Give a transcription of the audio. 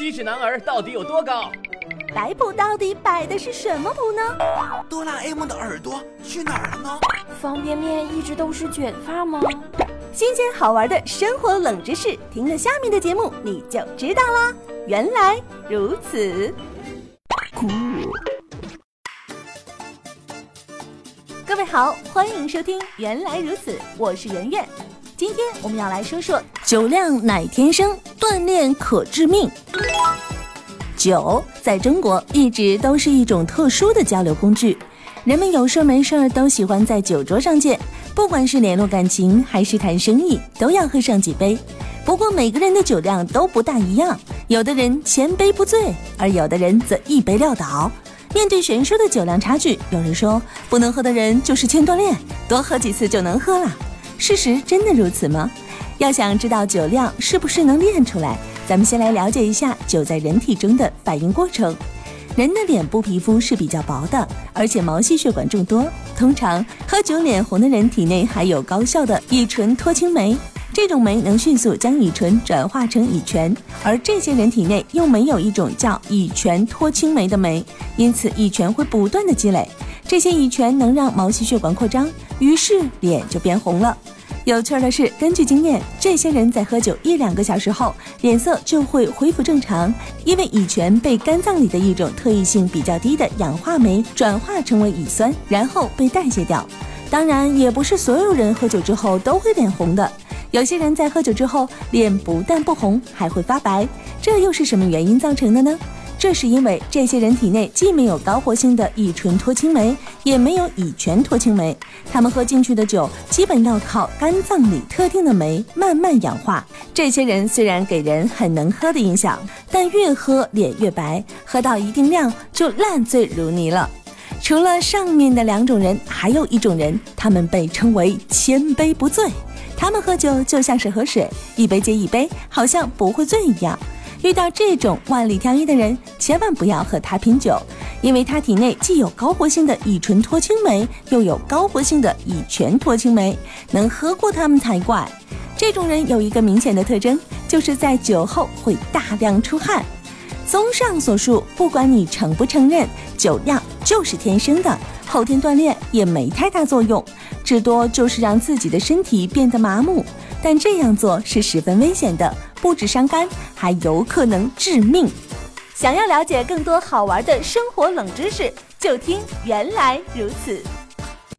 七尺男儿到底有多高？摆谱到底摆的是什么谱呢？哆啦 A 梦的耳朵去哪儿了呢？方便面一直都是卷发吗？新鲜好玩的生活冷知识，听了下面的节目你就知道啦。原来如此。各位好，欢迎收听《原来如此》，我是圆圆。今天我们要来说说酒量乃天生，锻炼可致命。酒在中国一直都是一种特殊的交流工具，人们有事没事儿都喜欢在酒桌上见。不管是联络感情还是谈生意，都要喝上几杯。不过每个人的酒量都不大一样，有的人千杯不醉，而有的人则一杯撂倒。面对悬殊的酒量差距，有人说不能喝的人就是欠锻炼，多喝几次就能喝了。事实真的如此吗？要想知道酒量是不是能练出来，咱们先来了解一下酒在人体中的反应过程。人的脸部皮肤是比较薄的，而且毛细血管众多。通常喝酒脸红的人体内含有高效的乙醇脱氢酶，这种酶能迅速将乙醇转化成乙醛，而这些人体内又没有一种叫乙醛脱氢酶的酶，因此乙醛会不断的积累。这些乙醛能让毛细血管扩张，于是脸就变红了。有趣的是，根据经验，这些人在喝酒一两个小时后，脸色就会恢复正常，因为乙醛被肝脏里的一种特异性比较低的氧化酶转化成为乙酸，然后被代谢掉。当然，也不是所有人喝酒之后都会脸红的，有些人在喝酒之后脸不但不红，还会发白，这又是什么原因造成的呢？这是因为这些人体内既没有高活性的乙醇脱氢酶，也没有乙醛脱氢酶，他们喝进去的酒基本要靠肝脏里特定的酶慢慢氧化。这些人虽然给人很能喝的印象，但越喝脸越白，喝到一定量就烂醉如泥了。除了上面的两种人，还有一种人，他们被称为千杯不醉。他们喝酒就像是喝水，一杯接一杯，好像不会醉一样。遇到这种万里挑一的人，千万不要和他拼酒，因为他体内既有高活性的乙醇脱氢酶，又有高活性的乙醛脱氢酶，能喝过他们才怪。这种人有一个明显的特征，就是在酒后会大量出汗。综上所述，不管你承不承认，酒量就是天生的，后天锻炼也没太大作用，至多就是让自己的身体变得麻木。但这样做是十分危险的。不止伤肝，还有可能致命。想要了解更多好玩的生活冷知识，就听原来如此。